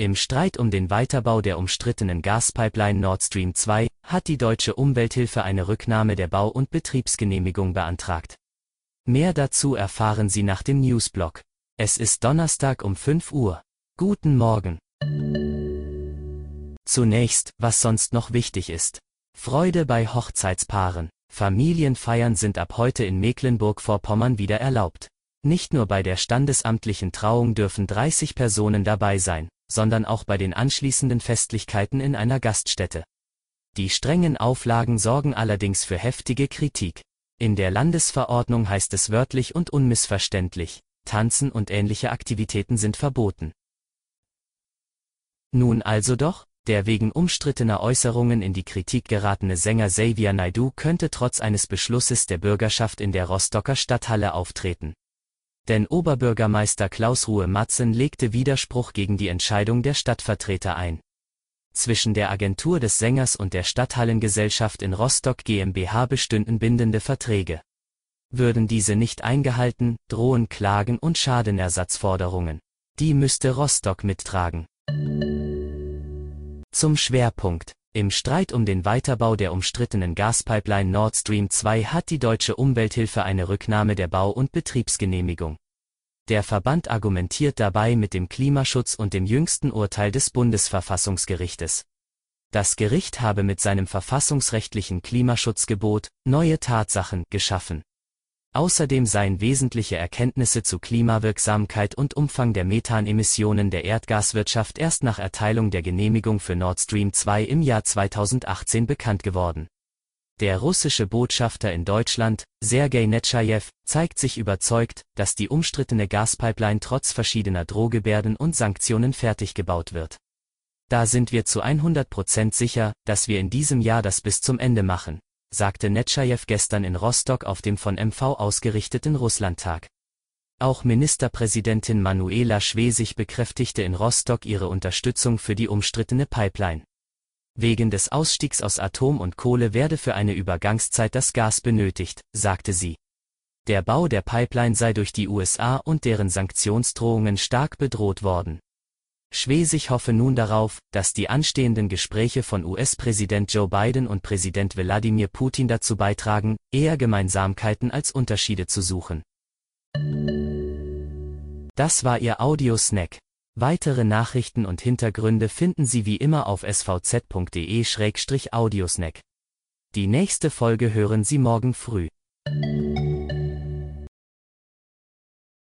Im Streit um den Weiterbau der umstrittenen Gaspipeline Nord Stream 2 hat die deutsche Umwelthilfe eine Rücknahme der Bau- und Betriebsgenehmigung beantragt. Mehr dazu erfahren Sie nach dem Newsblog. Es ist Donnerstag um 5 Uhr. Guten Morgen. Zunächst, was sonst noch wichtig ist. Freude bei Hochzeitspaaren. Familienfeiern sind ab heute in Mecklenburg-Vorpommern wieder erlaubt. Nicht nur bei der standesamtlichen Trauung dürfen 30 Personen dabei sein, sondern auch bei den anschließenden Festlichkeiten in einer Gaststätte. Die strengen Auflagen sorgen allerdings für heftige Kritik. In der Landesverordnung heißt es wörtlich und unmissverständlich, Tanzen und ähnliche Aktivitäten sind verboten. Nun also doch, der wegen umstrittener Äußerungen in die Kritik geratene Sänger Xavier Naidu könnte trotz eines Beschlusses der Bürgerschaft in der Rostocker Stadthalle auftreten. Denn Oberbürgermeister Klaus Ruhe Matzen legte Widerspruch gegen die Entscheidung der Stadtvertreter ein. Zwischen der Agentur des Sängers und der Stadthallengesellschaft in Rostock GmbH bestünden bindende Verträge. Würden diese nicht eingehalten, drohen Klagen und Schadenersatzforderungen. Die müsste Rostock mittragen. Zum Schwerpunkt. Im Streit um den Weiterbau der umstrittenen Gaspipeline Nord Stream 2 hat die deutsche Umwelthilfe eine Rücknahme der Bau- und Betriebsgenehmigung. Der Verband argumentiert dabei mit dem Klimaschutz und dem jüngsten Urteil des Bundesverfassungsgerichtes. Das Gericht habe mit seinem verfassungsrechtlichen Klimaschutzgebot neue Tatsachen geschaffen. Außerdem seien wesentliche Erkenntnisse zu Klimawirksamkeit und Umfang der Methanemissionen der Erdgaswirtschaft erst nach Erteilung der Genehmigung für Nord Stream 2 im Jahr 2018 bekannt geworden. Der russische Botschafter in Deutschland, Sergei Netschajew, zeigt sich überzeugt, dass die umstrittene Gaspipeline trotz verschiedener Drohgebärden und Sanktionen fertig gebaut wird. Da sind wir zu 100 Prozent sicher, dass wir in diesem Jahr das bis zum Ende machen, sagte Netschajew gestern in Rostock auf dem von MV ausgerichteten Russlandtag. Auch Ministerpräsidentin Manuela Schwesig bekräftigte in Rostock ihre Unterstützung für die umstrittene Pipeline. Wegen des Ausstiegs aus Atom und Kohle werde für eine Übergangszeit das Gas benötigt, sagte sie. Der Bau der Pipeline sei durch die USA und deren Sanktionsdrohungen stark bedroht worden. Schwesig hoffe nun darauf, dass die anstehenden Gespräche von US-Präsident Joe Biden und Präsident Wladimir Putin dazu beitragen, eher Gemeinsamkeiten als Unterschiede zu suchen. Das war Ihr Audiosnack. Weitere Nachrichten und Hintergründe finden Sie wie immer auf svz.de-audiosnack. Die nächste Folge hören Sie morgen früh.